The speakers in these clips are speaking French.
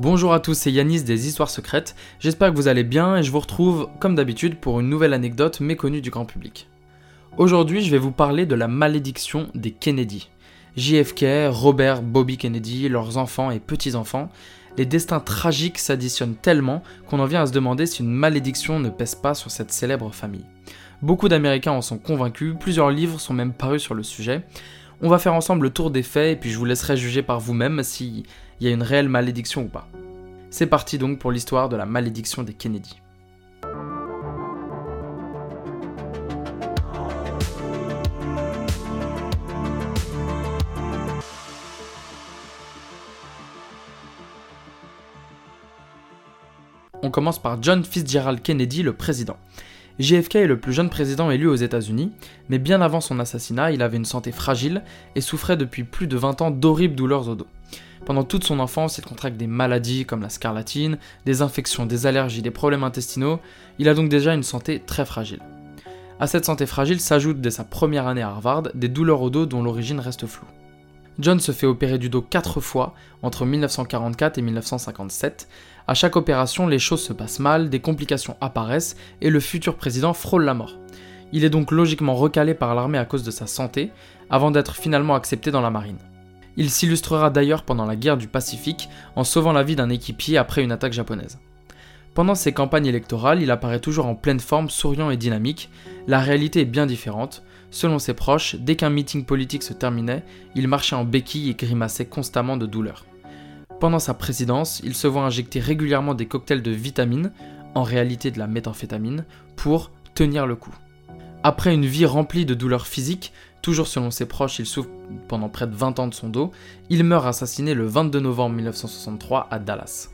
Bonjour à tous, c'est Yanis des Histoires Secrètes. J'espère que vous allez bien et je vous retrouve, comme d'habitude, pour une nouvelle anecdote méconnue du grand public. Aujourd'hui, je vais vous parler de la malédiction des Kennedy. JFK, Robert, Bobby Kennedy, leurs enfants et petits-enfants, les destins tragiques s'additionnent tellement qu'on en vient à se demander si une malédiction ne pèse pas sur cette célèbre famille. Beaucoup d'Américains en sont convaincus, plusieurs livres sont même parus sur le sujet. On va faire ensemble le tour des faits et puis je vous laisserai juger par vous-même s'il y a une réelle malédiction ou pas. C'est parti donc pour l'histoire de la malédiction des Kennedy. On commence par John Fitzgerald Kennedy, le président. JFK est le plus jeune président élu aux États-Unis, mais bien avant son assassinat, il avait une santé fragile et souffrait depuis plus de 20 ans d'horribles douleurs au dos. Pendant toute son enfance, il contracte des maladies comme la scarlatine, des infections, des allergies, des problèmes intestinaux, il a donc déjà une santé très fragile. À cette santé fragile s'ajoutent dès sa première année à Harvard des douleurs au dos dont l'origine reste floue. John se fait opérer du dos 4 fois entre 1944 et 1957. À chaque opération, les choses se passent mal, des complications apparaissent et le futur président frôle la mort. Il est donc logiquement recalé par l'armée à cause de sa santé, avant d'être finalement accepté dans la marine. Il s'illustrera d'ailleurs pendant la guerre du Pacifique en sauvant la vie d'un équipier après une attaque japonaise. Pendant ses campagnes électorales, il apparaît toujours en pleine forme, souriant et dynamique. La réalité est bien différente. Selon ses proches, dès qu'un meeting politique se terminait, il marchait en béquille et grimaçait constamment de douleur. Pendant sa présidence, il se voit injecter régulièrement des cocktails de vitamines, en réalité de la méthamphétamine, pour tenir le coup. Après une vie remplie de douleurs physiques, toujours selon ses proches, il souffre pendant près de 20 ans de son dos, il meurt assassiné le 22 novembre 1963 à Dallas.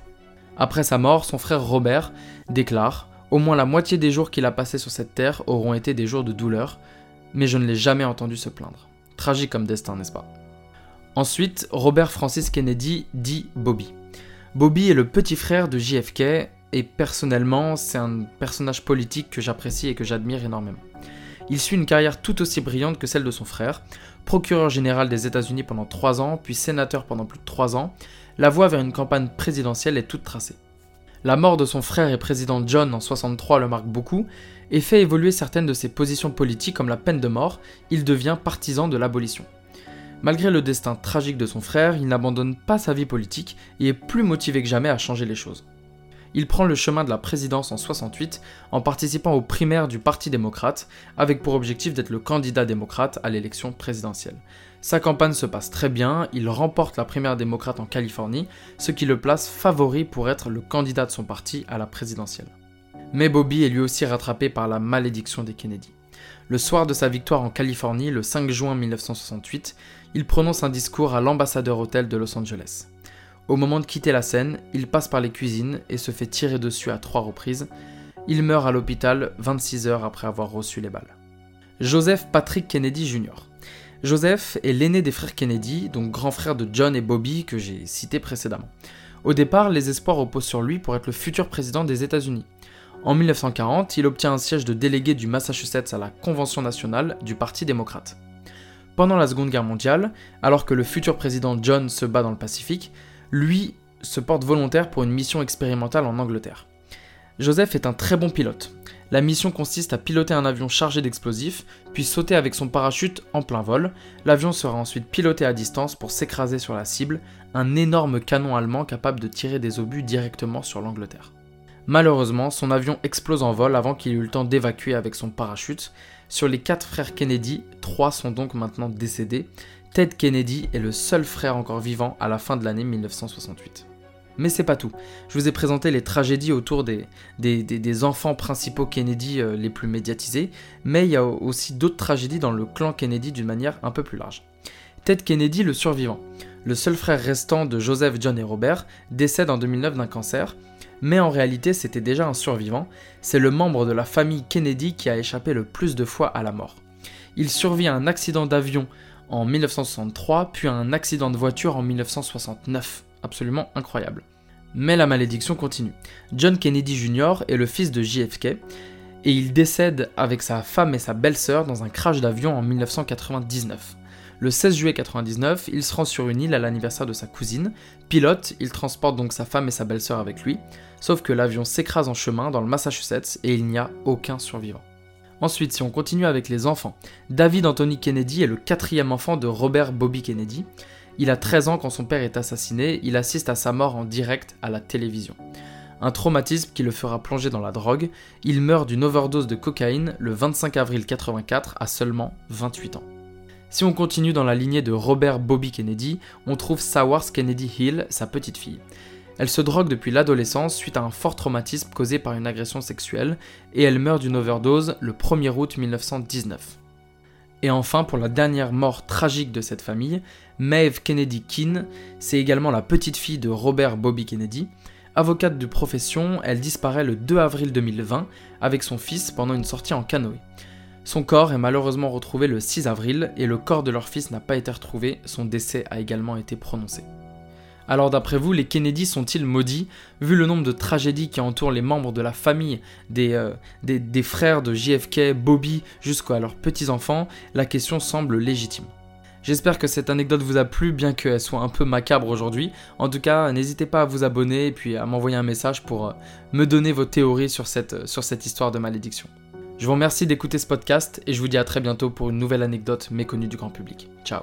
Après sa mort, son frère Robert déclare Au moins la moitié des jours qu'il a passés sur cette terre auront été des jours de douleur, mais je ne l'ai jamais entendu se plaindre. Tragique comme destin, n'est-ce pas? Ensuite, Robert Francis Kennedy dit Bobby. Bobby est le petit frère de JFK et personnellement, c'est un personnage politique que j'apprécie et que j'admire énormément. Il suit une carrière tout aussi brillante que celle de son frère, procureur général des États-Unis pendant 3 ans, puis sénateur pendant plus de 3 ans, la voie vers une campagne présidentielle est toute tracée. La mort de son frère et président John en 63 le marque beaucoup et fait évoluer certaines de ses positions politiques comme la peine de mort, il devient partisan de l'abolition. Malgré le destin tragique de son frère, il n'abandonne pas sa vie politique et est plus motivé que jamais à changer les choses. Il prend le chemin de la présidence en 68 en participant aux primaires du Parti démocrate, avec pour objectif d'être le candidat démocrate à l'élection présidentielle. Sa campagne se passe très bien, il remporte la primaire démocrate en Californie, ce qui le place favori pour être le candidat de son parti à la présidentielle. Mais Bobby est lui aussi rattrapé par la malédiction des Kennedy. Le soir de sa victoire en Californie, le 5 juin 1968, il prononce un discours à l'ambassadeur hôtel de Los Angeles. Au moment de quitter la scène, il passe par les cuisines et se fait tirer dessus à trois reprises. Il meurt à l'hôpital 26 heures après avoir reçu les balles. Joseph Patrick Kennedy Jr. Joseph est l'aîné des frères Kennedy, donc grand frère de John et Bobby que j'ai cité précédemment. Au départ, les espoirs reposent sur lui pour être le futur président des États-Unis. En 1940, il obtient un siège de délégué du Massachusetts à la Convention nationale du Parti démocrate. Pendant la Seconde Guerre mondiale, alors que le futur président John se bat dans le Pacifique, lui se porte volontaire pour une mission expérimentale en Angleterre. Joseph est un très bon pilote. La mission consiste à piloter un avion chargé d'explosifs, puis sauter avec son parachute en plein vol. L'avion sera ensuite piloté à distance pour s'écraser sur la cible, un énorme canon allemand capable de tirer des obus directement sur l'Angleterre. Malheureusement, son avion explose en vol avant qu'il ait eu le temps d'évacuer avec son parachute. Sur les quatre frères Kennedy, trois sont donc maintenant décédés. Ted Kennedy est le seul frère encore vivant à la fin de l'année 1968. Mais c'est pas tout. Je vous ai présenté les tragédies autour des, enfants principaux Kennedy euh, les plus médiatisés, mais il y a aussi d'autres tragédies dans le clan Kennedy d'une manière un peu plus large. Ted Kennedy, le survivant, le seul frère restant de Joseph, John et Robert, décède en 2009 d'un cancer, mais en réalité c'était déjà un survivant, c'est le membre de la famille Kennedy qui a échappé le plus de fois à la mort. Il survit à un accident d'avion en 1963, puis un accident de voiture en 1969 absolument incroyable. Mais la malédiction continue. John Kennedy Jr. est le fils de JFK et il décède avec sa femme et sa belle-sœur dans un crash d'avion en 1999. Le 16 juillet 1999, il se rend sur une île à l'anniversaire de sa cousine. Pilote, il transporte donc sa femme et sa belle-sœur avec lui, sauf que l'avion s'écrase en chemin dans le Massachusetts et il n'y a aucun survivant. Ensuite, si on continue avec les enfants, David Anthony Kennedy est le quatrième enfant de Robert Bobby Kennedy. Il a 13 ans quand son père est assassiné, il assiste à sa mort en direct à la télévision. Un traumatisme qui le fera plonger dans la drogue, il meurt d'une overdose de cocaïne le 25 avril 84 à seulement 28 ans. Si on continue dans la lignée de Robert Bobby Kennedy, on trouve Sawars Kennedy Hill, sa petite fille. Elle se drogue depuis l'adolescence suite à un fort traumatisme causé par une agression sexuelle et elle meurt d'une overdose le 1er août 1919. Et enfin, pour la dernière mort tragique de cette famille, Maeve Kennedy Keane, c'est également la petite fille de Robert Bobby Kennedy. Avocate de profession, elle disparaît le 2 avril 2020 avec son fils pendant une sortie en canoë. Son corps est malheureusement retrouvé le 6 avril et le corps de leur fils n'a pas été retrouvé, son décès a également été prononcé. Alors d'après vous, les Kennedy sont-ils maudits Vu le nombre de tragédies qui entourent les membres de la famille des, euh, des, frères de JFK, Bobby, jusqu'à leurs petits-enfants, la question semble légitime. J'espère que cette anecdote vous a plu, bien qu'elle soit un peu macabre aujourd'hui. En tout cas, n'hésitez pas à vous abonner et puis à m'envoyer un message pour euh, me donner vos théories sur cette, euh, sur cette histoire de malédiction. Je vous remercie d'écouter ce podcast et je vous dis à très bientôt pour une nouvelle anecdote méconnue du grand public. Ciao